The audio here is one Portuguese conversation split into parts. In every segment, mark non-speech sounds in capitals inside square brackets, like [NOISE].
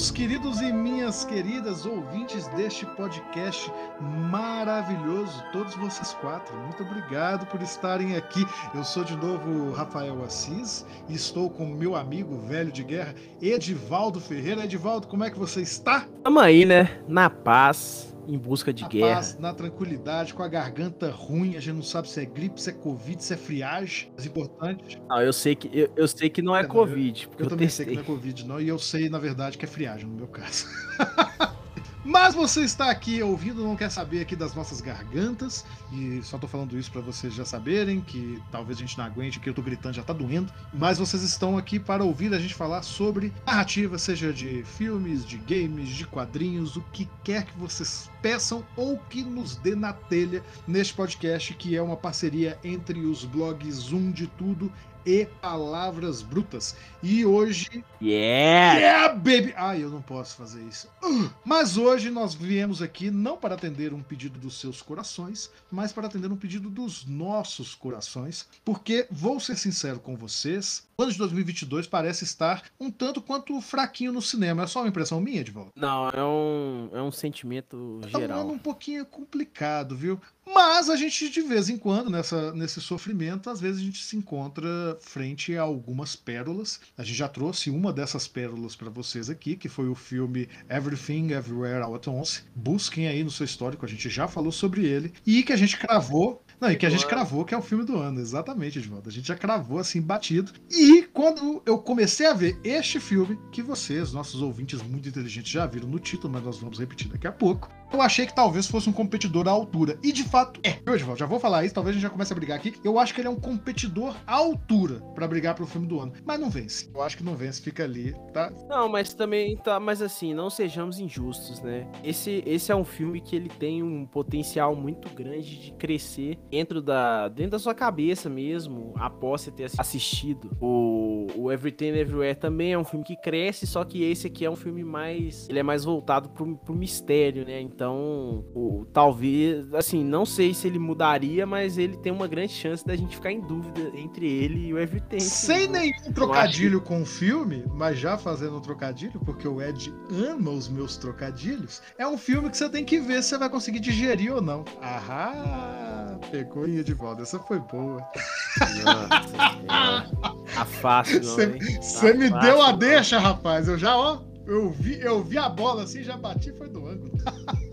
Meus queridos e minhas queridas ouvintes deste podcast maravilhoso, todos vocês quatro, muito obrigado por estarem aqui. Eu sou de novo Rafael Assis e estou com meu amigo velho de guerra, Edivaldo Ferreira. Edivaldo, como é que você está? Tamo aí, né? Na paz em busca de guerra. Paz, na tranquilidade, com a garganta ruim, a gente não sabe se é gripe, se é covid, se é friagem, é importante. Não, eu sei que eu, eu sei que não é, é covid. Eu, eu, eu também testei. sei que não é covid, não, e eu sei, na verdade, que é friagem no meu caso. [LAUGHS] Mas você está aqui ouvindo, não quer saber aqui das nossas gargantas, e só tô falando isso para vocês já saberem, que talvez a gente não aguente, que eu tô gritando já tá doendo. Mas vocês estão aqui para ouvir a gente falar sobre narrativa, seja de filmes, de games, de quadrinhos, o que quer que vocês peçam ou que nos dê na telha neste podcast, que é uma parceria entre os blogs Um de Tudo e Palavras Brutas. E hoje. Yeah! Yeah, baby! Ai, eu não posso fazer isso. Uh, mas hoje nós viemos aqui não para atender um pedido dos seus corações, mas para atender um pedido dos nossos corações. Porque, vou ser sincero com vocês, o ano de 2022 parece estar um tanto quanto fraquinho no cinema. É só uma impressão minha, de volta? Não, é um, é um sentimento tá geral. um pouquinho complicado, viu? Mas a gente, de vez em quando, nessa, nesse sofrimento, às vezes a gente se encontra frente a algumas pérolas. A gente já trouxe uma dessas pérolas para vocês aqui, que foi o filme Everything Everywhere All at Once. Busquem aí no seu histórico, a gente já falou sobre ele. E que a gente cravou não, e que a gente cravou que é o filme do ano, exatamente, Edvaldo. A gente já cravou assim, batido. E quando eu comecei a ver este filme, que vocês, nossos ouvintes muito inteligentes, já viram no título, mas nós vamos repetir daqui a pouco eu achei que talvez fosse um competidor à altura. E de fato é. Eu, já vou falar isso, talvez a gente já comece a brigar aqui. Eu acho que ele é um competidor à altura para brigar pro filme do ano. Mas não vence. Eu acho que não vence, fica ali, tá? Não, mas também tá. Mas assim, não sejamos injustos, né? Esse, esse é um filme que ele tem um potencial muito grande de crescer dentro da, dentro da sua cabeça mesmo, após você ter assistido. O, o Everything Everywhere também é um filme que cresce, só que esse aqui é um filme mais. Ele é mais voltado pro, pro mistério, né? Então, então, o, talvez, assim, não sei se ele mudaria, mas ele tem uma grande chance da gente ficar em dúvida entre ele e o Everton. Sem né? nenhum trocadilho com o filme, mas já fazendo um trocadilho, porque o Ed ama os meus trocadilhos, é um filme que você tem que ver se você vai conseguir digerir ou não. Ahá! Pegou e de volta. Essa foi boa. Nossa, tá fácil, Você tá me fácil, deu a não. deixa, rapaz. Eu já, ó, eu vi, eu vi a bola assim, já bati, foi do ângulo. [LAUGHS]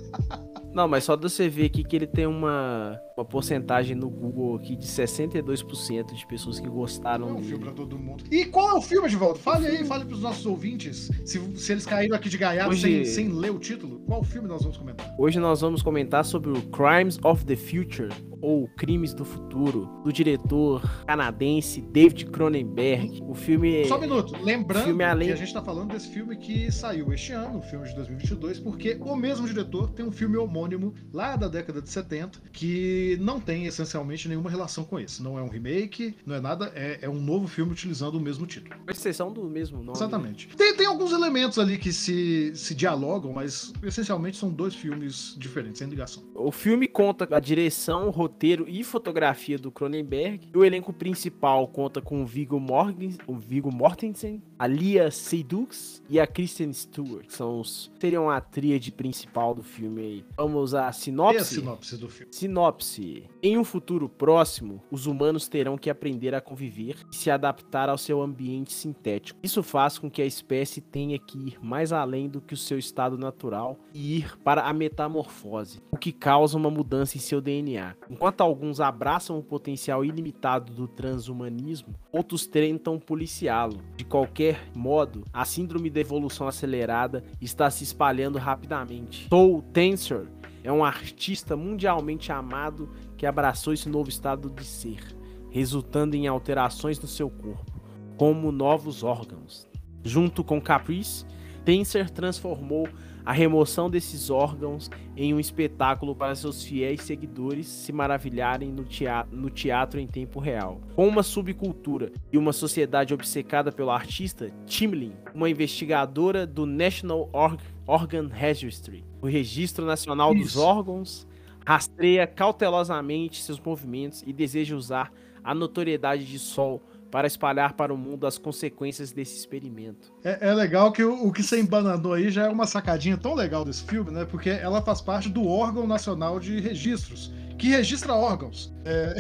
Não, mas só de você ver aqui que ele tem uma, uma porcentagem no Google aqui de 62% de pessoas que gostaram é um filme pra todo mundo. E qual é o filme, Edivaldo? Fale aí, fale pros nossos ouvintes. Se, se eles caíram aqui de gaiato Hoje... sem, sem ler o título, qual filme nós vamos comentar? Hoje nós vamos comentar sobre o Crimes of the Future, ou Crimes do Futuro, do diretor canadense David Cronenberg. O filme. Só um minuto. Lembrando filme além... que a gente tá falando desse filme que saiu este ano, o filme de 2022, porque o mesmo diretor tem um filme homônimo lá da década de 70 que não tem essencialmente nenhuma relação com esse. Não é um remake, não é nada, é, é um novo filme utilizando o mesmo título. Com exceção do mesmo nome. Exatamente. Tem, tem alguns elementos ali que se, se dialogam, mas essencialmente são dois filmes diferentes, sem ligação. O filme conta a direção, roteiro e fotografia do Cronenberg. O elenco principal conta com o Viggo, Morgens, o Viggo Mortensen, a Lia Seydoux e a Kristen Stewart. Que são os, seriam a tríade principal do filme aí. Vamos à sinopse? E a sinopse do filme? Sinopse. Em um futuro próximo, os humanos terão que aprender a conviver e se adaptar ao seu ambiente sintético. Isso faz com que a espécie tenha que ir mais além do que o seu estado natural e ir para a metamorfose, o que causa uma mudança em seu DNA. Enquanto alguns abraçam o potencial ilimitado do transhumanismo, outros tentam policiá-lo de qualquer modo, a síndrome da evolução acelerada está se espalhando rapidamente. Soul Tensor é um artista mundialmente amado que abraçou esse novo estado de ser, resultando em alterações no seu corpo, como novos órgãos. Junto com Caprice, Tensor transformou a remoção desses órgãos em um espetáculo para seus fiéis seguidores se maravilharem no teatro, no teatro em tempo real. Com uma subcultura e uma sociedade obcecada pelo artista, Timlin, uma investigadora do National Org Organ Registry, o Registro Nacional Isso. dos Órgãos, rastreia cautelosamente seus movimentos e deseja usar a notoriedade de Sol para espalhar para o mundo as consequências desse experimento. É, é legal que o, o, que você embananou aí já é uma sacadinha tão legal desse filme, né? Porque ela faz parte do órgão nacional de registros, que registra órgãos. É,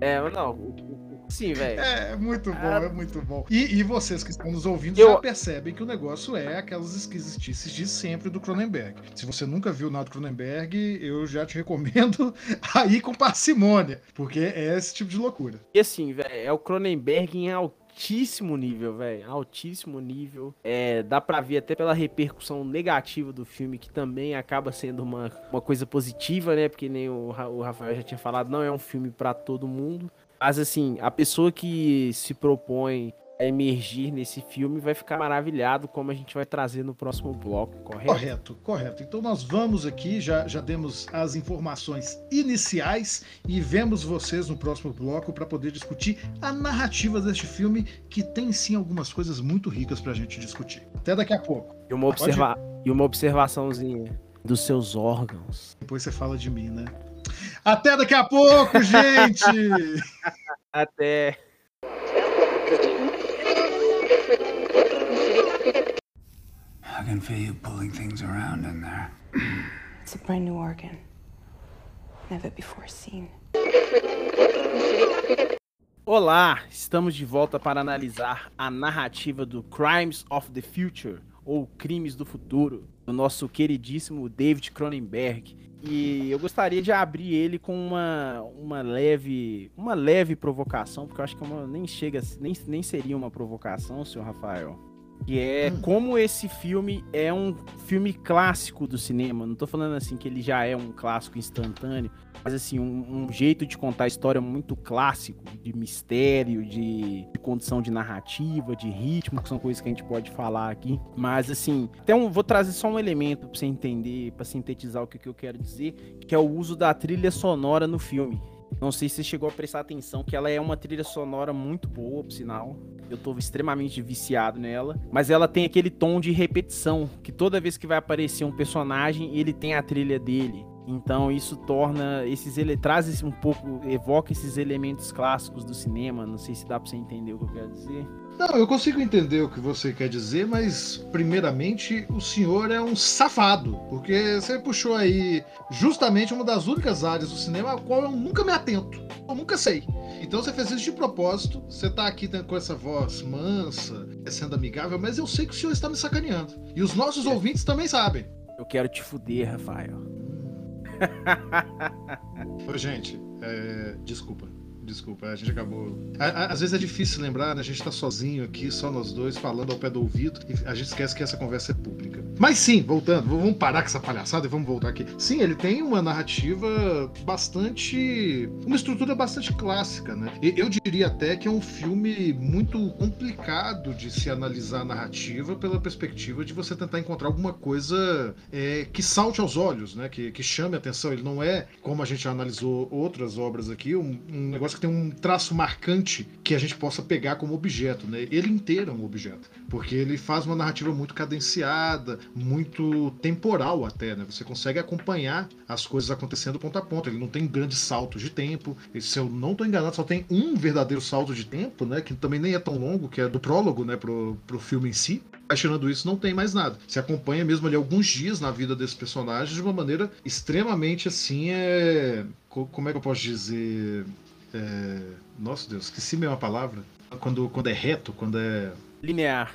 [LAUGHS] é não, Sim, velho. É, muito bom, ah. é muito bom. E, e, vocês que estão nos ouvindo eu... já percebem que o negócio é aquelas esquisitices de sempre do Cronenberg. Se você nunca viu nada do Cronenberg, eu já te recomendo [LAUGHS] aí com parcimônia, porque é esse tipo de loucura. E assim, velho, é o Cronenberg em altíssimo nível, velho. Altíssimo nível. É, dá pra ver até pela repercussão negativa do filme, que também acaba sendo uma, uma coisa positiva, né? Porque nem o, o Rafael já tinha falado, não é um filme para todo mundo. Mas assim, a pessoa que se propõe a emergir nesse filme vai ficar maravilhado, como a gente vai trazer no próximo bloco, correto? Correto, correto. Então nós vamos aqui, já, já demos as informações iniciais e vemos vocês no próximo bloco para poder discutir a narrativa deste filme, que tem sim algumas coisas muito ricas para a gente discutir. Até daqui a pouco. E uma, observa... e uma observaçãozinha dos seus órgãos. Depois você fala de mim, né? Até daqui a pouco, gente! [LAUGHS] Até. I can feel you pulling things around in there. It's a brand new organ. Never before seen. Olá, estamos de volta para analisar a narrativa do Crimes of the Future, ou Crimes do Futuro, do nosso queridíssimo David Cronenberg, e eu gostaria de abrir ele com uma, uma leve uma leve provocação, porque eu acho que é uma, nem chega nem, nem seria uma provocação, senhor Rafael. Que é hum. como esse filme é um filme clássico do cinema. Não tô falando assim que ele já é um clássico instantâneo, mas assim, um, um jeito de contar a história muito clássico, de mistério, de, de, condição de narrativa, de ritmo, que são coisas que a gente pode falar aqui. Mas assim, então vou trazer só um elemento para você entender, para sintetizar o que, que eu quero dizer, que é o uso da trilha sonora no filme. Não sei se você chegou a prestar atenção que ela é uma trilha sonora muito boa, por sinal. Eu tô extremamente viciado nela. Mas ela tem aquele tom de repetição, que toda vez que vai aparecer um personagem, ele tem a trilha dele. Então isso torna esses ele traz um pouco, evoca esses elementos clássicos do cinema. Não sei se dá para você entender o que eu quero dizer. Não, eu consigo entender o que você quer dizer, mas primeiramente o senhor é um safado, porque você puxou aí justamente uma das únicas áreas do cinema a qual eu nunca me atento, eu nunca sei. Então você fez isso de propósito, você tá aqui com essa voz mansa, sendo amigável, mas eu sei que o senhor está me sacaneando. E os nossos é. ouvintes também sabem. Eu quero te fuder, Rafael. Ô, gente, é... desculpa. Desculpa, a gente acabou. às vezes é difícil lembrar, né? A gente tá sozinho aqui, só nós dois, falando ao pé do ouvido, e a gente esquece que essa conversa é pública. Mas sim, voltando, vamos parar com essa palhaçada e vamos voltar aqui. Sim, ele tem uma narrativa bastante. uma estrutura bastante clássica, né? Eu diria até que é um filme muito complicado de se analisar a narrativa pela perspectiva de você tentar encontrar alguma coisa é, que salte aos olhos, né? Que, que chame a atenção. Ele não é, como a gente já analisou outras obras aqui, um, um negócio que tem um traço marcante que a gente possa pegar como objeto, né? Ele inteiro é um objeto, porque ele faz uma narrativa muito cadenciada, muito temporal até, né? Você consegue acompanhar as coisas acontecendo ponto a ponto. Ele não tem grandes saltos de tempo. E, se eu não estou enganado, só tem um verdadeiro salto de tempo, né? Que também nem é tão longo, que é do prólogo, né? Pro, pro filme em si. Mas tirando isso, não tem mais nada. Você acompanha mesmo ali alguns dias na vida desses personagens de uma maneira extremamente assim, é. Como é que eu posso dizer? É... Nossa Deus, esqueci a palavra. Quando, quando é reto, quando é. Linear.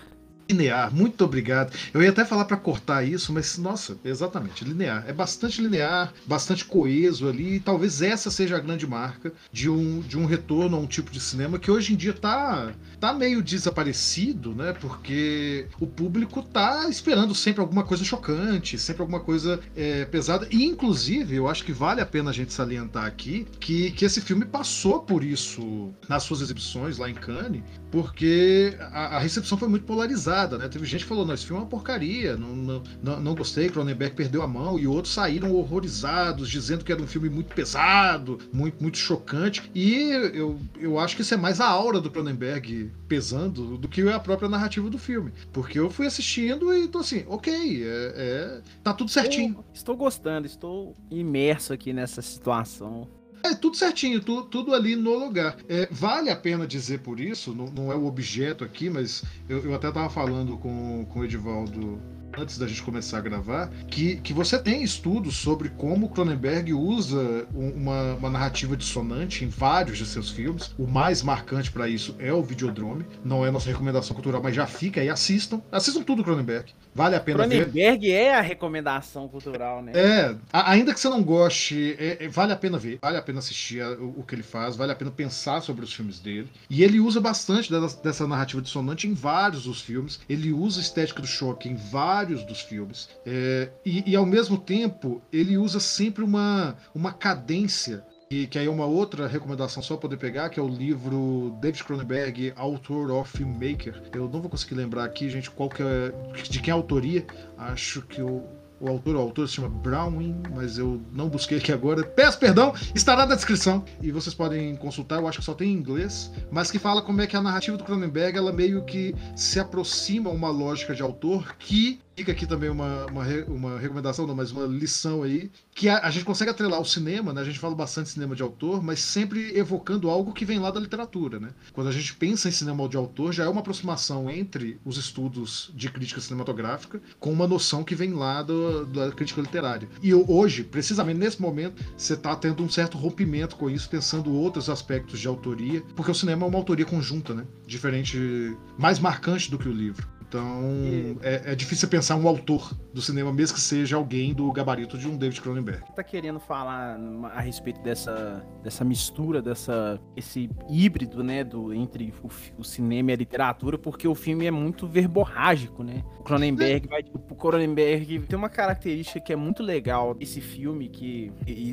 Linear, muito obrigado. Eu ia até falar para cortar isso, mas nossa, exatamente, linear. É bastante linear, bastante coeso ali, e talvez essa seja a grande marca de um, de um retorno a um tipo de cinema que hoje em dia tá, tá meio desaparecido, né? Porque o público tá esperando sempre alguma coisa chocante, sempre alguma coisa é, pesada. E, inclusive, eu acho que vale a pena a gente salientar aqui que, que esse filme passou por isso nas suas exibições lá em Cannes, porque a, a recepção foi muito polarizada, né? Teve gente que falou, não, esse filme é uma porcaria, não, não, não, gostei, Cronenberg perdeu a mão, e outros saíram horrorizados, dizendo que era um filme muito pesado, muito, muito chocante. E eu, eu acho que isso é mais a aura do Cronenberg pesando do que a própria narrativa do filme. Porque eu fui assistindo e tô assim, ok, é, é tá tudo certinho. Eu estou gostando, estou imerso aqui nessa situação. É tudo certinho, tu, tudo ali no lugar. É, vale a pena dizer por isso, não, não é o objeto aqui, mas eu, eu até tava falando com, com o Edivaldo antes da gente começar a gravar, que, que você tem estudos sobre como Cronenberg usa uma, uma narrativa dissonante em vários de seus filmes. O mais marcante para isso é o Videodrome. Não é nossa recomendação cultural, mas já fica aí. Assistam. Assistam tudo Cronenberg. Vale a pena Cronenberg ver. Cronenberg é a recomendação cultural, né? É, ainda que você não goste, é, é, vale a pena ver, vale a pena assistir a, o, o, que ele faz, vale a pena pensar sobre os filmes dele. E ele usa bastante dessa, dessa narrativa dissonante em vários dos filmes. Ele usa a estética do choque em vários dos filmes. É, e, e, ao mesmo tempo, ele usa sempre uma, uma cadência e que aí é uma outra recomendação só poder pegar, que é o livro David Cronenberg, Author of Filmmaker. Eu não vou conseguir lembrar aqui, gente, qual que é, de quem é a autoria. Acho que o, o autor, o autor se chama Browning, mas eu não busquei aqui agora. Peço perdão, estará na descrição e vocês podem consultar. Eu acho que só tem em inglês, mas que fala como é que a narrativa do Cronenberg ela meio que se aproxima a uma lógica de autor que Fica aqui também uma, uma, uma recomendação, não, mas uma lição aí, que a, a, gente consegue atrelar o cinema, né? A gente fala bastante cinema de autor, mas sempre evocando algo que vem lá da literatura, né? Quando a gente pensa em cinema de autor, já é uma aproximação entre os estudos de crítica cinematográfica com uma noção que vem lá do, da crítica literária. E hoje, precisamente nesse momento, você está tendo um certo rompimento com isso, pensando outros aspectos de autoria, porque o cinema é uma autoria conjunta, né? Diferente, mais marcante do que o livro. Então, e... é, é, difícil pensar um autor do cinema, mesmo que seja alguém do gabarito de um David Cronenberg. Tá querendo falar a respeito dessa, dessa mistura, dessa esse híbrido, né, do entre o, o cinema e a literatura, porque o filme é muito verborrágico, né? O Cronenberg é. vai, o Cronenberg tem uma característica que é muito legal desse filme que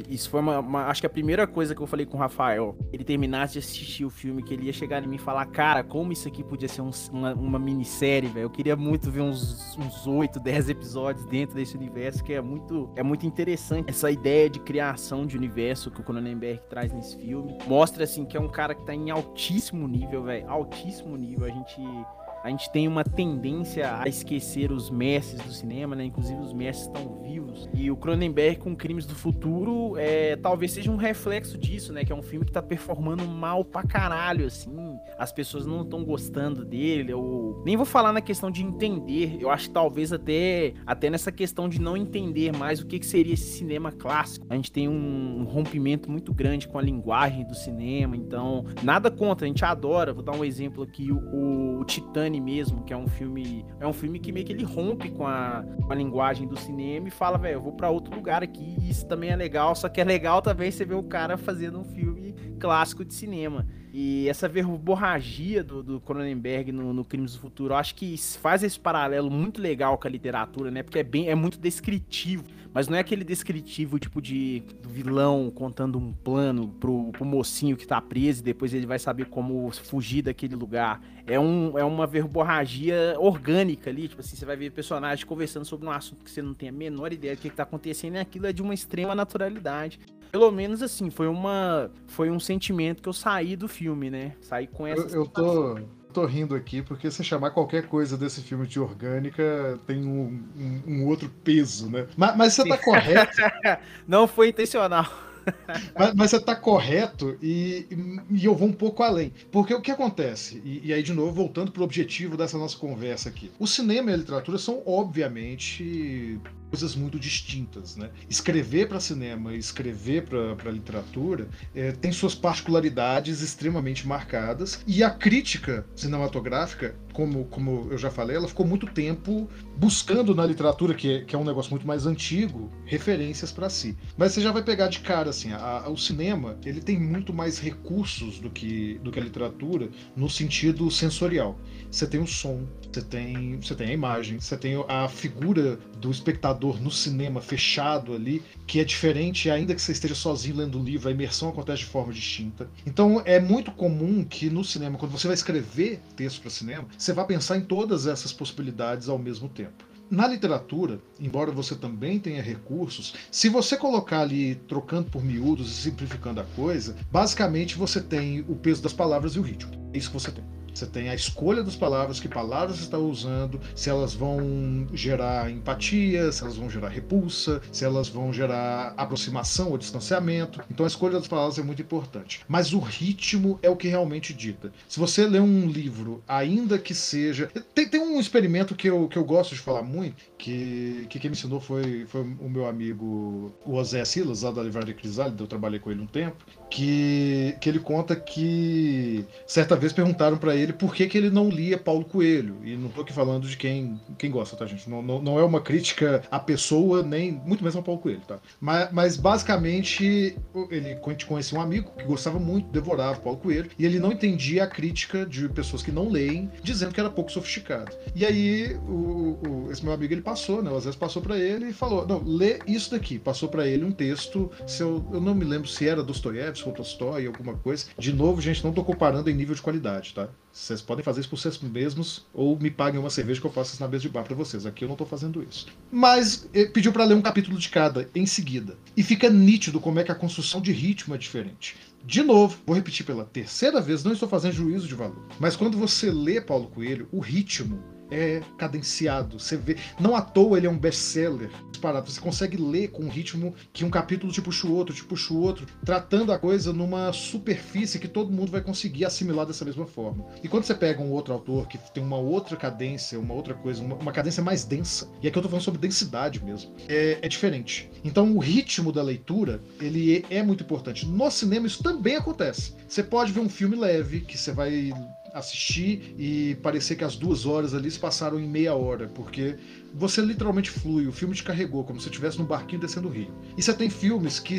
isso foi uma, uma, acho que a primeira coisa que eu falei com o Rafael, ele terminasse de assistir o filme que ele ia chegar em mim e falar, cara, como isso aqui podia ser um, uma, uma minissérie, velho eu queria muito ver uns, uns 8, 10 episódios dentro desse universo, que é muito, é muito interessante. Essa ideia de criação de universo que o Cronenberg traz nesse filme. Mostra, assim, que é um cara que tá em altíssimo nível, velho. Altíssimo nível. A gente a gente tem uma tendência a esquecer os mestres do cinema, né? Inclusive os mestres estão vivos. E o Cronenberg com Crimes do Futuro é, talvez seja um reflexo disso, né? Que é um filme que tá performando mal pra caralho, assim. As pessoas não estão gostando dele. Eu nem vou falar na questão de entender. Eu acho que talvez até, até nessa questão de não entender mais o que, que seria esse cinema clássico. A gente tem um, um rompimento muito grande com a linguagem do cinema. Então, nada contra, a gente adora. Vou dar um exemplo aqui: o, o Titanic mesmo, que é um filme. É um filme que meio que ele rompe com a, com a linguagem do cinema e fala, velho, eu vou para outro lugar aqui, e isso também é legal, só que é legal também você ver o cara fazendo um filme clássico de cinema. E essa verborragia do, do Cronenberg no, no Crimes do Futuro, eu acho que faz esse paralelo muito legal com a literatura, né? Porque é bem, é muito descritivo. Mas não é aquele descritivo tipo de vilão contando um plano pro, pro mocinho que tá preso e depois ele vai saber como fugir daquele lugar. É, um, é uma verborragia orgânica ali, tipo assim, você vai ver personagens conversando sobre um assunto que você não tem a menor ideia do que, que tá acontecendo e aquilo é de uma extrema naturalidade. Pelo menos assim, foi uma foi um sentimento que eu saí do filme, né? Saí com essa Eu, eu tô tô rindo aqui porque se chamar qualquer coisa desse filme de orgânica tem um, um, um outro peso, né? [LAUGHS] [LAUGHS] Mas, mas você tá correto. Não foi intencional. mas, mas, você está correto e, e, eu vou um pouco além. Porque o que acontece? E, e aí, de novo, voltando para o objetivo dessa nossa conversa aqui. O cinema e a literatura são, obviamente, coisas muito distintas. Né? Escrever para cinema e escrever para literatura é, tem suas particularidades extremamente marcadas, e a crítica cinematográfica, como, como eu já falei, ela ficou muito tempo buscando na literatura, que é, que é um negócio muito mais antigo, referências para si. Mas você já vai pegar de cara assim, a, a, o cinema ele tem muito mais recursos do que, do que a literatura no sentido sensorial. Você tem o som, você tem, você tem a imagem, você tem a figura do espectador no cinema fechado ali, que é diferente, ainda que você esteja sozinho lendo o livro, a imersão acontece de forma distinta. Então é muito comum que no cinema, quando você vai escrever texto para cinema, você vá pensar em todas essas possibilidades ao mesmo tempo. Na literatura, embora você também tenha recursos, se você colocar ali trocando por miúdos e simplificando a coisa, basicamente você tem o peso das palavras e o ritmo. É isso que você tem. Você tem a escolha das palavras, que palavras você está usando, se elas vão gerar empatia, se elas vão gerar repulsa, se elas vão gerar aproximação ou distanciamento. Então a escolha das palavras é muito importante. Mas o ritmo é o que realmente dita. Se você lê um livro, ainda que seja. Tem, tem um experimento que eu, que eu gosto de falar muito, que, que quem me ensinou foi, foi o meu amigo o José Silas, lá da Livraria Crisálida, eu trabalhei com ele um tempo, que, que ele conta que certa vez perguntaram para ele ele por que, que ele não lia Paulo Coelho. E não estou aqui falando de quem, quem gosta, tá, gente? Não, não, não, é uma crítica à pessoa, nem muito menos ao Paulo Coelho, tá? Mas, mas basicamente, ele conhecia um amigo que gostava muito, devorava Paulo Coelho, e ele não entendia a crítica de pessoas que não leem, dizendo que era pouco sofisticado. E aí, o, o, esse meu amigo, ele passou, né? Às vezes passou para ele e falou: não, lê isso daqui. Passou para ele um texto, se eu, eu não me lembro se era Dostoiévski ou Tolstói, alguma coisa. De novo, gente, não estou comparando em nível de qualidade, tá? Vocês podem fazer isso por vocês mesmos ou me paguem uma cerveja que eu faço isso na mesa de bar para vocês. Aqui eu não estou fazendo isso. Mas eh, pediu para ler um capítulo de cada em seguida. E fica nítido como é que a construção de ritmo é diferente. De novo, vou repetir pela terceira vez, não estou fazendo juízo de valor. Mas quando você lê Paulo Coelho, o ritmo é cadenciado. Você vê, não à toa ele é um best-seller. Você consegue ler com um ritmo que um capítulo te puxa o outro, te puxa o outro, tratando a coisa numa superfície que todo mundo vai conseguir assimilar dessa mesma forma. E quando você pega um outro autor que tem uma outra cadência, uma outra coisa, uma, uma cadência mais densa, e aqui eu tô falando sobre densidade mesmo, é, é diferente. Então o ritmo da leitura, ele é, é muito importante. No cinema isso também acontece. Você pode ver um filme leve, que você vai assistir e parecer que as duas horas ali se passaram em meia hora, porque você literalmente flui, o filme te carregou, como se estivesse no barquinho descendo o rio. E você tem filmes que,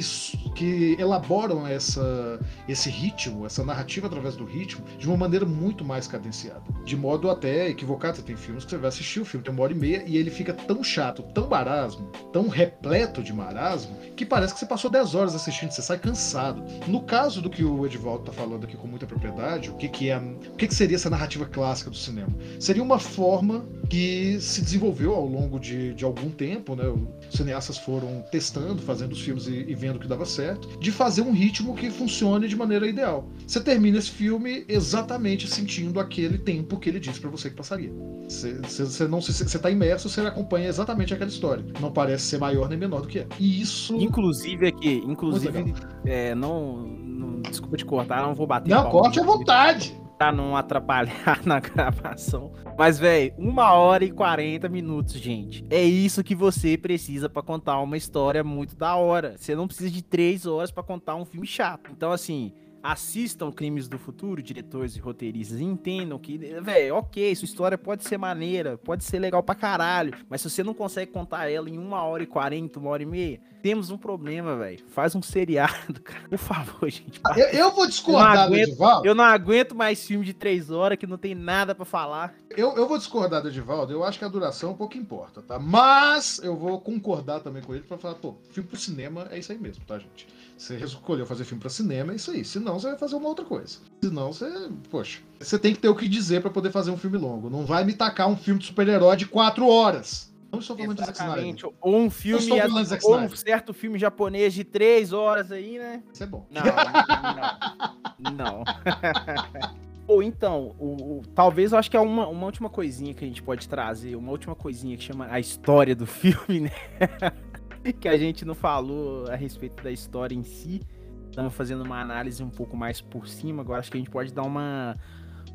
que elaboram essa, esse ritmo, essa narrativa através do ritmo, de uma maneira muito mais cadenciada. De modo até equivocado. Você tem filmes que você vai assistir, o filme tem uma hora e meia, e ele fica tão chato, tão marasmo, tão repleto de marasmo, que parece que você passou 10 horas assistindo, você sai cansado. No caso do que o Edvaldo está falando aqui com muita propriedade, o que, que é. O que, que seria essa narrativa clássica do cinema? Seria uma forma que se desenvolveu ao longo de, de algum tempo, né? Os cineastas foram testando, fazendo os filmes e, e vendo que dava certo, de fazer um ritmo que funcione de maneira ideal. Você termina esse filme exatamente sentindo aquele tempo que ele disse para você que passaria. Você não você está imerso, você acompanha exatamente aquela história. Não parece ser maior nem menor do que é. E isso. Inclusive aqui, inclusive, é, não, não, Desculpa te cortar, não vou bater. Não, corte à vontade pra não atrapalhar [LAUGHS] na gravação. Mas, velho, uma hora e 40 minutos, gente. É isso que você precisa para contar uma história muito da hora. Você não precisa de três horas para contar um filme chato. Então, assim, assistam Crimes do Futuro, diretores e roteiristas, entendam que, velho, ok, sua história pode ser maneira, pode ser legal pra caralho, mas se você não consegue contar ela em uma hora e quarenta, uma hora e meia, temos um problema, velho. Faz um seriado, [LAUGHS] cara. Por favor, gente. Eu, eu, vou discordar eu aguento, do Edivaldo. Eu não aguento mais filme de três horas que não tem nada para falar. Eu, eu vou discordar do Edivaldo. Eu acho que a duração pouco importa, tá? Mas eu vou concordar também com ele para falar, pô, filme pro cinema é isso aí mesmo, tá, gente? Você escolheu fazer filme para cinema, é isso aí. Senão você vai fazer uma outra coisa. Senão você, poxa, você tem que ter o que dizer para poder fazer um filme longo. Não vai me tacar um filme de super-herói de quatro horas. Não estou falando Exatamente. de Zack Snyder. Ou um filme, ou um certo filme japonês de três horas aí, né? Isso é bom. Não, não. não. [LAUGHS] Ou então, o, o, talvez eu acho que é uma, uma última coisinha que a gente pode trazer, uma última coisinha que chama a história do filme, [LAUGHS] né? que a gente não falou a respeito da história em si. Estamos fazendo uma análise um pouco mais por cima. Agora acho que a gente pode dar uma,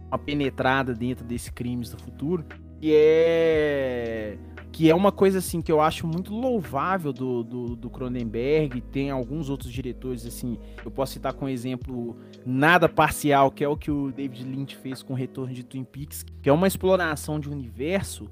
uma penetrada dentro desse crimes do futuro. Que é que é uma coisa assim que eu acho muito louvável do, do, do, Cronenberg. Tem alguns outros diretores, assim, eu posso citar com exemplo nada parcial, que é o que o David Lynch fez com o Retorno de Twin Peaks, que é uma exploração de universo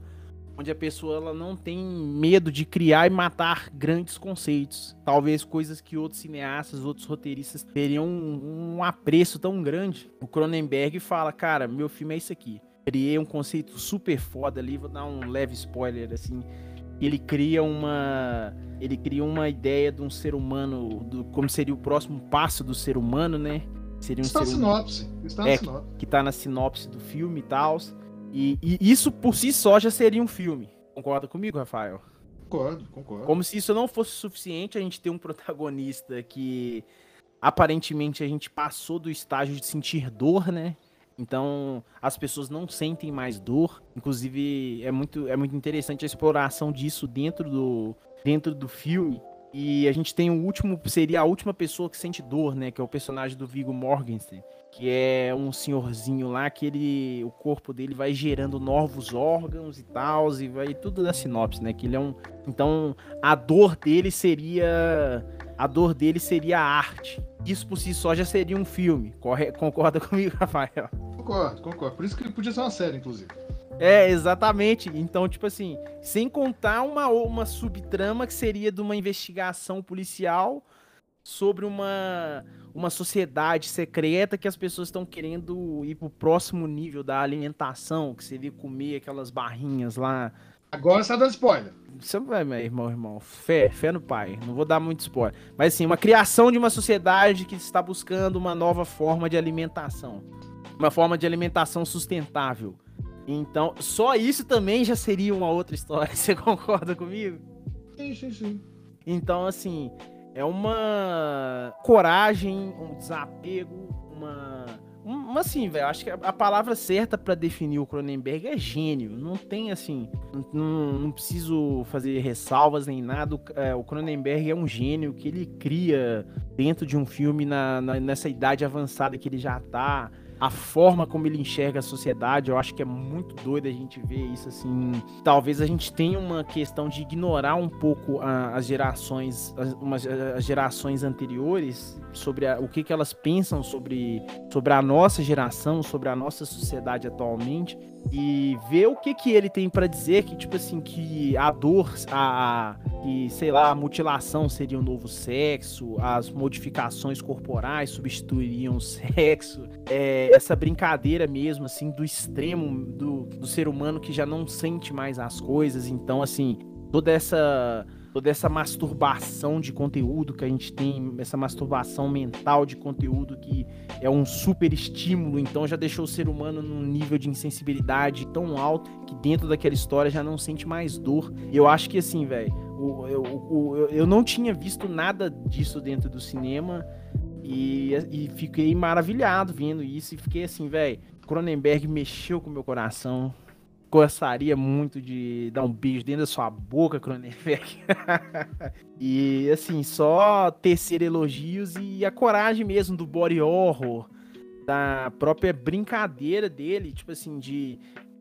onde a pessoa ela não tem medo de criar e matar grandes conceitos. Talvez coisas que outros cineastas, outros roteiristas teriam um, um apreço tão grande. O Cronenberg fala, cara, meu filme é isso aqui criei um conceito super foda ali, vou dar um leve spoiler assim. Ele cria uma ele cria uma ideia de um ser humano, do, como seria o próximo passo do ser humano, né? Seria um Está ser na sinopse. Está é, na sinopse. Que, que tá na sinopse do filme e tal. E, e isso por si só já seria um filme. Concorda comigo, Rafael? Concordo, concordo. Como se isso não fosse suficiente, a gente ter um protagonista que aparentemente a gente passou do estágio de sentir dor, né? Então, as pessoas não sentem mais dor. Inclusive, é muito, é muito interessante a exploração disso dentro do, dentro do filme. E a gente tem o último, seria a última pessoa que sente dor, né? Que é o personagem do Viggo Mortensen, que é um senhorzinho lá que ele, o corpo dele vai gerando novos órgãos e tal, e vai tudo da sinopse, né? Que ele é um, então a dor dele seria, a dor dele seria a arte. Isso por si só já seria um filme. Corre, [LAUGHS] concorda comigo, Rafael? Concordo, concordo. Por isso que podia ser uma série, inclusive. É, exatamente. Então, tipo assim, sem contar uma, uma subtrama que seria de uma investigação policial sobre uma, uma sociedade secreta que as pessoas estão querendo ir pro próximo nível da alimentação, que seria comer aquelas barrinhas lá. Agora você tá dando spoiler. Você vai, meu irmão, irmão. Fé, fé no pai. Não vou dar muito spoiler. Mas assim, uma criação de uma sociedade que está buscando uma nova forma de alimentação uma forma de alimentação sustentável. Então, só isso também já seria uma outra história. [LAUGHS] Você concorda comigo? Sim, sim, sim. Então, assim, é uma coragem, um desapego, uma. Uma assim, velho, acho que a palavra certa para definir o Cronenberg é gênio. Não tem assim, não, não preciso fazer ressalvas nem nada. O, é, o Cronenberg é um gênio que ele cria dentro de um filme na, na, nessa idade avançada que ele já tá a forma como ele enxerga a sociedade, eu acho que é muito doido a gente ver isso assim. Talvez a gente tenha uma questão de ignorar um pouco a, as gerações, as, umas, as gerações anteriores sobre a, o que, que elas pensam sobre, sobre a nossa geração, sobre a nossa sociedade atualmente e ver o que que ele tem para dizer que tipo assim que a dor a, que sei lá a mutilação seria um novo sexo as modificações corporais substituiriam o [LAUGHS] sexo é, essa brincadeira mesmo assim do extremo do, do ser humano que já não sente mais as coisas então assim toda essa toda essa masturbação de conteúdo que a gente tem, essa masturbação mental de conteúdo que é um super estímulo, então já deixou o ser humano num nível de insensibilidade tão alto que dentro daquela história já não sente mais dor. E eu acho que assim, velho, eu, eu, eu não tinha visto nada disso dentro do cinema. E, e fiquei maravilhado vendo isso e fiquei assim, velho. Cronenberg mexeu com o meu coração gostaria muito de dar um beijo dentro da sua boca, Cronenberg. [LAUGHS] e assim, só tecer elogios e a coragem mesmo do body horror, da própria brincadeira dele, tipo assim, de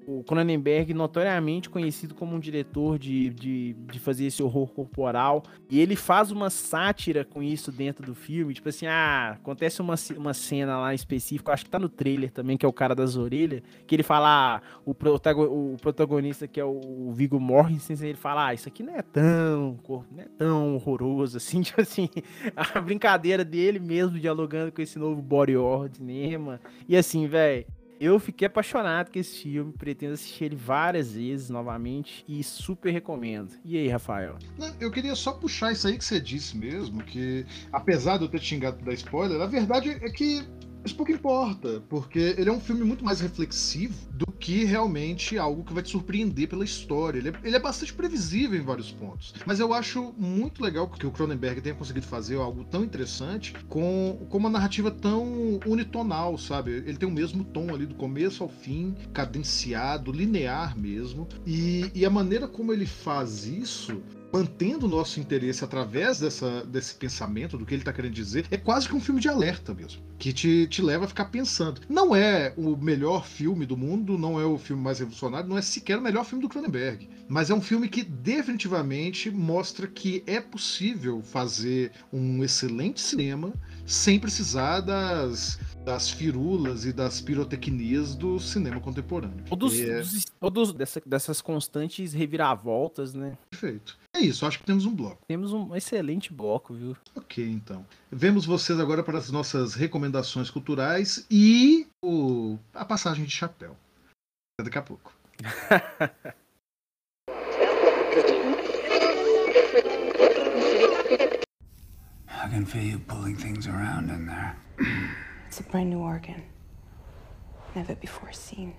o Cronenberg, notoriamente conhecido como um diretor de, de, de, fazer esse horror corporal, e ele faz uma sátira com isso dentro do filme, tipo assim, ah, acontece uma, uma cena lá específica, acho que tá no trailer também, que é o cara das orelhas, que ele fala, ah, o, o protagonista que é o Viggo Mortensen, ele fala, ah, isso aqui não é tão, não é tão horroroso assim, [LAUGHS] tipo assim, a brincadeira dele mesmo dialogando com esse novo body horror de cinema, e assim, velho, eu fiquei apaixonado com esse filme, pretendo assistir ele várias vezes novamente e super recomendo. E aí, Rafael? eu queria só puxar isso aí que você disse mesmo, que apesar de eu ter xingado da spoiler, a verdade é que isso pouco importa, porque ele é um filme muito mais reflexivo do que realmente algo que vai te surpreender pela história. Ele é, ele é bastante previsível em vários pontos. Mas eu acho muito legal que o Cronenberg tenha conseguido fazer algo tão interessante com, com uma narrativa tão unitonal, sabe? Ele tem o mesmo tom ali do começo ao fim, cadenciado, linear mesmo. E, e a maneira como ele faz isso mantendo o nosso interesse através dessa, desse pensamento, do que ele está querendo dizer, é quase que um filme de alerta mesmo. Que te, te leva a ficar pensando. Não é o melhor filme do mundo, não é o filme mais revolucionário, não é sequer o melhor filme do Cronenberg. Mas é um filme que definitivamente mostra que é possível fazer um excelente cinema sem precisar das, das firulas e das pirotecnias do cinema contemporâneo. Ou, dos, é... dos, ou dos, dessa, dessas constantes reviravoltas, né? Perfeito. É isso, acho que temos um bloco. Temos um excelente bloco, viu? Ok, então. Vemos vocês agora para as nossas recomendações culturais e o, a passagem de chapéu. Até daqui a pouco. [LAUGHS] I can feel you pulling things around in there. [CLEARS THROAT] it's a brand new organ. Never before seen.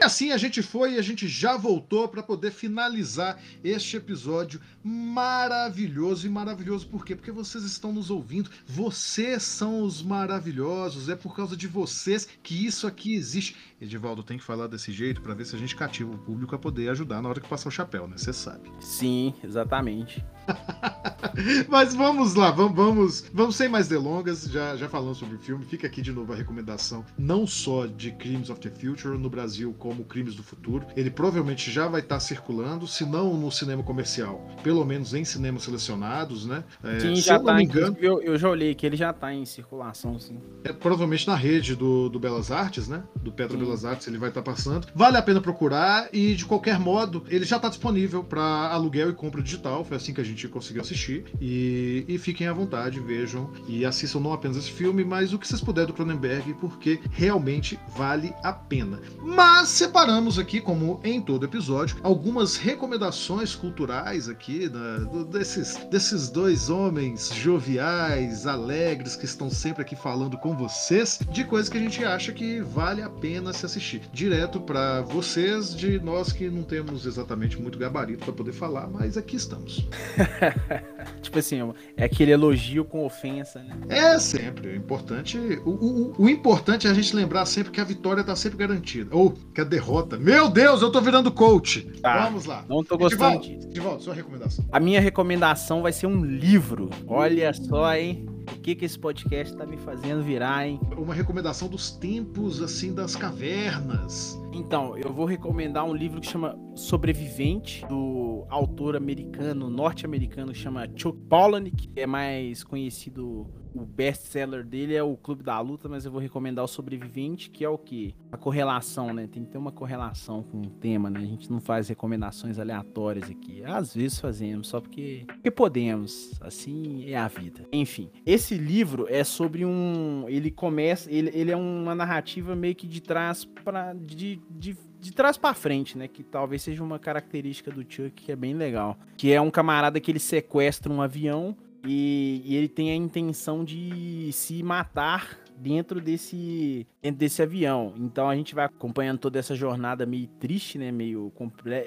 E assim a gente foi e a gente já voltou para poder finalizar este episódio maravilhoso. E maravilhoso por quê? Porque vocês estão nos ouvindo. Vocês são os maravilhosos. É por causa de vocês que isso aqui existe. Edivaldo tem que falar desse jeito para ver se a gente cativa o público a poder ajudar na hora que passar o chapéu, né? Você sabe. Sim, exatamente. [LAUGHS] Mas vamos lá, vamos, vamos, vamos sem mais delongas. Já, já falamos sobre o filme. Fica aqui de novo a recomendação, não só de Crimes of the Future no Brasil, como Crimes do Futuro. Ele provavelmente já vai estar circulando, se não no cinema comercial, pelo menos em cinemas selecionados, né? É, sim, já tá, engano, eu, eu, já olhei que ele já está em circulação, sim. É, provavelmente na rede do, do Belas Artes, né? Do Pedro sim. Belas Artes ele vai estar passando. Vale a pena procurar e, de qualquer modo, ele já está disponível para aluguel e compra digital. Foi assim que a gente conseguiu assistir. E, e fiquem à vontade, vejam e assistam não apenas esse filme, mas o que vocês puderem do Cronenberg, porque realmente vale a pena. Mas separamos aqui, como em todo episódio, algumas recomendações culturais aqui desses, desses dois homens joviais, alegres, que estão sempre aqui falando com vocês, de coisas que a gente acha que vale a pena se assistir. Direto para vocês, de nós que não temos exatamente muito gabarito para poder falar, mas aqui estamos. [LAUGHS] tipo assim, é aquele elogio com ofensa, né? É sempre. O importante, o, o, o importante é a gente lembrar sempre que a vitória tá sempre garantida. Ou que a derrota. Meu Deus, eu tô virando coach. Tá, Vamos lá. Não tô gostando disso. De volta, sua recomendação. A minha recomendação vai ser um livro. Olha só, hein? O que que esse podcast tá me fazendo virar, hein? Uma recomendação dos tempos, assim, das cavernas. Então, eu vou recomendar um livro que chama Sobrevivente, do autor americano, norte-americano, chama Chuck Palahniuk, que é mais conhecido o best-seller dele é o Clube da Luta, mas eu vou recomendar o Sobrevivente, que é o que? A correlação, né? Tem que ter uma correlação com o tema, né? A gente não faz recomendações aleatórias aqui. Às vezes fazemos, só porque, porque podemos. Assim é a vida. Enfim, esse livro é sobre um. Ele começa. Ele, ele é uma narrativa meio que de trás para. De, de, de trás para frente, né? Que talvez seja uma característica do Chuck que é bem legal. Que é um camarada que ele sequestra um avião e, e, ele tem a intenção de se matar dentro desse, dentro desse avião. Então a gente vai acompanhando toda essa jornada meio triste, né? Meio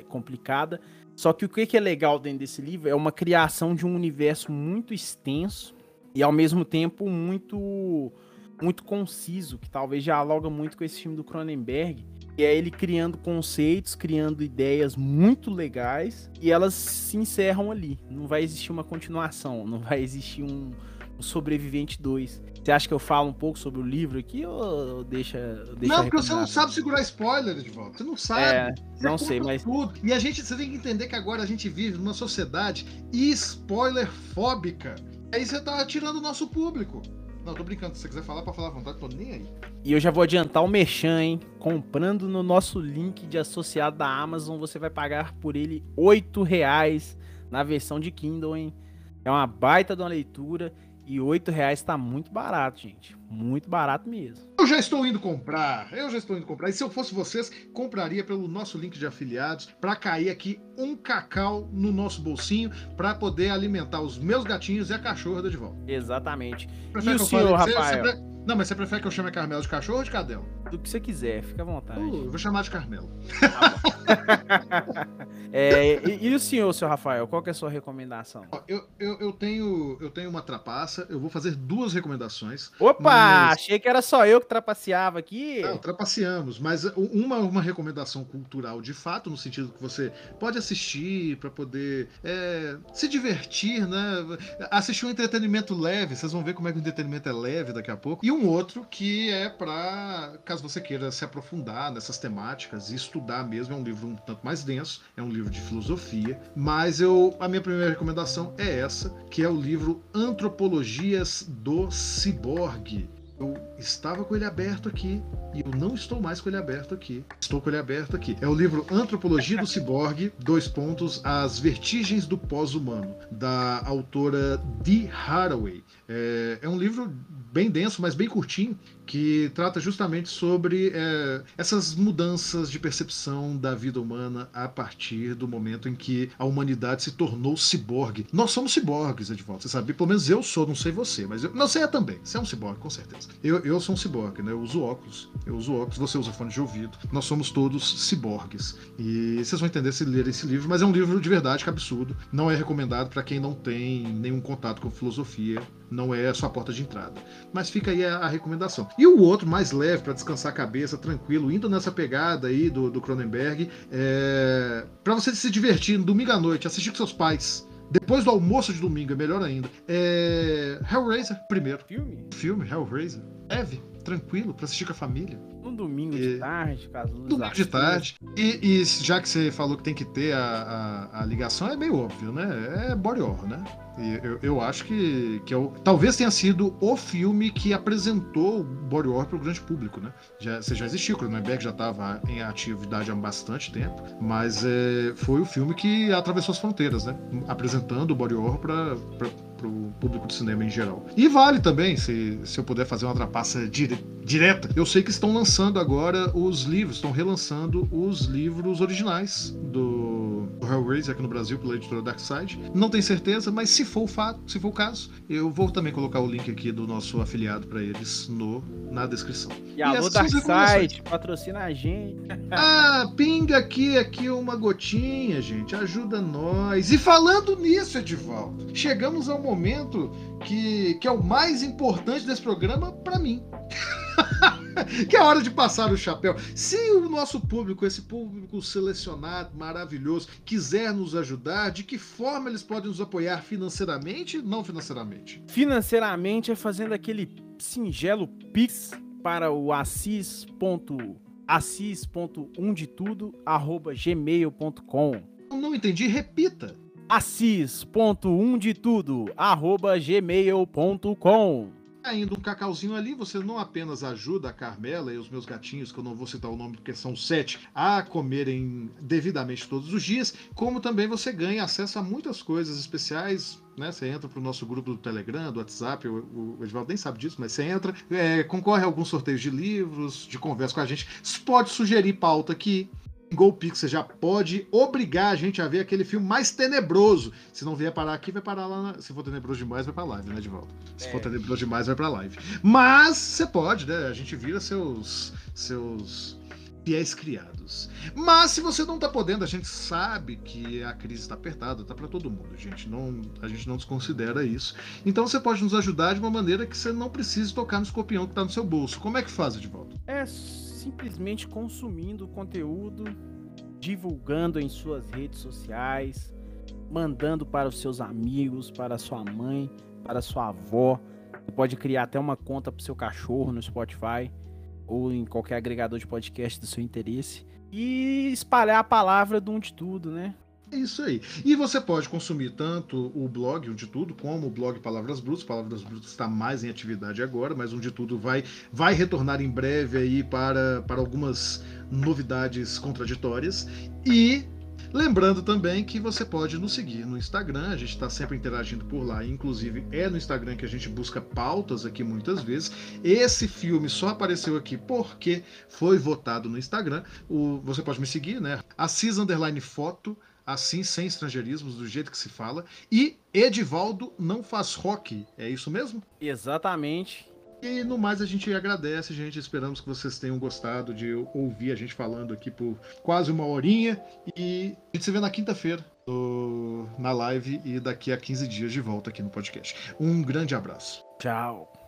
complicada. Só que o que é legal dentro desse livro é uma criação de um universo muito extenso e ao mesmo tempo muito muito conciso, que talvez dialoga muito com esse filme do Cronenberg, e é ele criando conceitos, criando ideias muito legais e elas se encerram ali. Não vai existir uma continuação, não vai existir um, um Sobrevivente 2. Você acha que eu falo um pouco sobre o livro aqui ou deixa. deixa não, porque você não sabe segurar spoiler de volta. Você não sabe. É, não sei, mas. Tudo. E a gente, você tem que entender que agora a gente vive numa sociedade spoilerfóbica. Aí você tá tirando o nosso público. Não, tô brincando. Se você quiser falar, pra falar à vontade, tô nem aí. E eu já vou adiantar o Merchan, hein? Comprando no nosso link de associado da Amazon, você vai pagar por ele R$ reais na versão de Kindle, hein? É uma baita de uma leitura e R$ reais tá muito barato, gente. Muito barato mesmo. Eu já estou indo comprar. Eu já estou indo comprar. E se eu fosse vocês, compraria pelo nosso link de afiliados para cair aqui um cacau no nosso bolsinho para poder alimentar os meus gatinhos e a cachorra da de volta. Exatamente. Prefere e o senhor, Rafael? Você, Não, mas você prefere que eu chame a Carmela de cachorro ou de cadela? Do que você quiser, fica à vontade. Uh, eu vou chamar de Carmela. [LAUGHS] é, e, e, o senhor, seu Rafael, qual que é a sua recomendação? Eu, eu, eu, tenho, eu tenho uma trapaça, eu vou fazer duas recomendações. Opa! Mas... Achei que era só eu que trapaceava aqui. Não, trapaceamos, mas uma, uma recomendação cultural de fato, no sentido que você pode assistir para poder é, se divertir, né? Assistir um entretenimento leve, vocês vão ver como é que o entretenimento é leve daqui a pouco. E um outro que é para caso você queira se aprofundar nessas temáticas e estudar mesmo, é um livro um tanto mais denso, é um livro de filosofia, mas eu a minha primeira recomendação é essa, que é o livro Antropologias do Ciborgue, eu estava com ele aberto aqui e eu não estou mais com ele aberto aqui. Estou com ele aberto aqui. É o livro Antropologia do Ciborgue, dois pontos, As Vertigens do Pós-Humano, da autora Dee Haraway. É, é um livro bem denso, mas bem curtinho, que trata justamente sobre é, essas mudanças de percepção da vida humana a partir do momento em que a humanidade se tornou ciborgue. Nós somos ciborgues, Edvaldo, você sabe? Pelo menos eu sou, não sei você, mas eu, não sei é também. Você é um ciborgue, com certeza. Eu, eu sou um ciborgue, né? Eu uso óculos, eu uso óculos, você usa fone de ouvido. Nós somos todos ciborgues. E vocês vão entender se lerem esse livro, mas é um livro de verdade que é absurdo. Não é recomendado para quem não tem nenhum contato com filosofia não é a sua porta de entrada. Mas fica aí a, a recomendação. E o outro, mais leve, para descansar a cabeça, tranquilo, indo nessa pegada aí do, do Cronenberg, é... para você se divertir no domingo à noite, assistir com seus pais. Depois do almoço de domingo, é melhor ainda. É... Hellraiser, primeiro. Filme? Filme, Hellraiser. Leve, tranquilo, para assistir com a família. Um domingo de tarde, com as luzes Domingo de tarde. E, e, já que você falou que tem que ter a, a, a ligação, é meio óbvio, né? É body horror, né? Eu, eu, acho que, que eu, talvez tenha sido o filme que apresentou o body horror para o grande público, né? Já, você já existiu, o Cronenberg já estava em atividade há bastante tempo, mas é, foi o filme que atravessou as fronteiras, né? Apresentando o body horror para o público de cinema em geral. E vale também, se, se eu puder fazer uma trapaça dire, direta, eu sei que estão lançando agora os livros, estão relançando os livros originais do Hellraiser aqui no Brasil pela editora Darkside. Não tenho certeza, mas se for o fato, se for o caso, eu vou também colocar o link aqui do nosso afiliado para eles no, na descrição. E alô Darkside, patrocina a gente. [LAUGHS] Ah, pinga aqui, aqui uma gotinha, gente, ajuda nós. E falando nisso, Edivaldo, chegamos ao momento que, que é o mais importante desse programa para mim. [LAUGHS] [LAUGHS] que é hora de passar o chapéu. Se o nosso público, esse público selecionado, maravilhoso, quiser nos ajudar, de que forma eles podem nos apoiar financeiramente não financeiramente? Financeiramente é fazendo aquele singelo Pix para o assis. assis.umdetudo arroba gmail.com Não entendi, repita. assis.umdetudo arroba gmail.com Ainda um cacauzinho ali, você não apenas ajuda a Carmela e os meus gatinhos, que eu não vou citar o nome porque são sete, a comerem devidamente todos os dias, como também você ganha acesso a muitas coisas especiais. Né? Você entra para o nosso grupo do Telegram, do WhatsApp, o, o Edvaldo nem sabe disso, mas você entra, é, concorre a alguns sorteios de livros, de conversa com a gente, pode sugerir pauta aqui, GolPix, você já pode obrigar a gente a ver aquele filme mais tenebroso. Se não vier parar aqui, vai parar lá. Na... Se for tenebroso demais, vai pra live, né, de volta. Se é. for tenebroso demais, vai pra live. Mas você pode, né? A gente vira seus. seus fiéis criados. Mas se você não tá podendo, a gente sabe que a crise está apertada, tá para todo mundo, gente. Não, a gente não desconsidera isso. Então você pode nos ajudar de uma maneira que você não precise tocar no escorpião que tá no seu bolso. Como é que faz, de volta? É simplesmente consumindo o conteúdo, divulgando em suas redes sociais, mandando para os seus amigos, para sua mãe, para sua avó. Você pode criar até uma conta para o seu cachorro no Spotify ou em qualquer agregador de podcast do seu interesse e espalhar a palavra do um de tudo, né? É isso aí. E você pode consumir tanto o blog de tudo como o blog Palavras Brutas. Palavras Brutas está mais em atividade agora, mas um de tudo vai vai retornar em breve aí para, para algumas novidades contraditórias. E Lembrando também que você pode nos seguir no Instagram, a gente está sempre interagindo por lá, inclusive é no Instagram que a gente busca pautas aqui muitas vezes. Esse filme só apareceu aqui porque foi votado no Instagram. O, você pode me seguir, né? Assis Underline Foto, assim, sem estrangeirismos, do jeito que se fala. E Edivaldo não faz rock, é isso mesmo? Exatamente. E no mais a gente agradece, gente. Esperamos que vocês tenham gostado de ouvir a gente falando aqui por quase uma horinha. E a gente se vê na quinta-feira na live e daqui a 15 dias de volta aqui no podcast. Um grande abraço. Tchau.